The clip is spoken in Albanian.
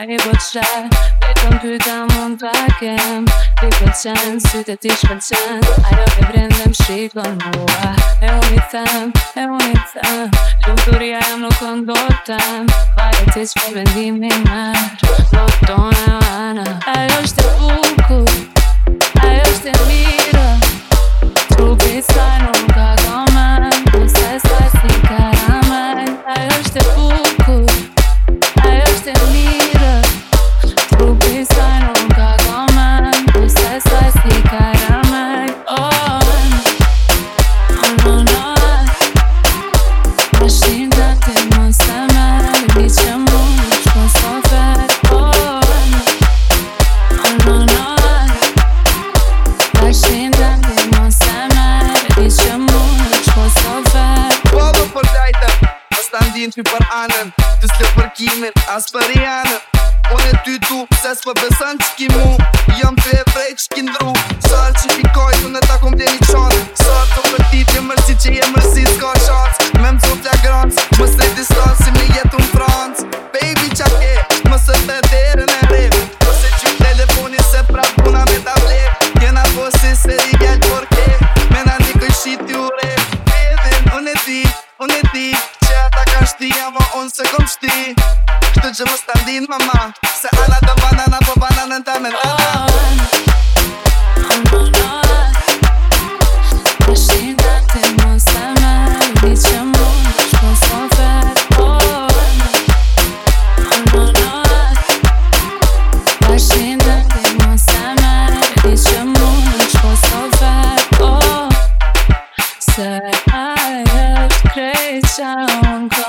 Najboljše, nekom küldem mondvágem Ripocsán, szütet am bocsán Ára ébrendem, sét van múlva Eunitem, am Gyújtóriám, lokon doltam Vágyat és felvendim én már Lottom Ta ndinë që për anën Të sle për kimin As për i anën On e ty tu Se s'pë besën që ki mu Jëm të e vrej që ki ndru Qarë që i koj Tu në ta kom të e një qonë Qarë të për ti të mërësi Që je mërësi s'ka qatë Me më zonë të e Më s'le të Si me jetë unë frantë Baby qa ke Më së të e në re Ose se që telefoni Se pra puna me ta vle Kena po se se i gjallë por Me na një kë Se kom shti Shtu qe mos t'andin mama Se ala anato banana po banana n'ta me nana Oh Oh monoh Mashi ndate mos ama Nishe mund nisht pos ofet Oh Oh monoh Mashi mos ama Nishe mund nisht pos ofet Oh Se ajhet krej qa unko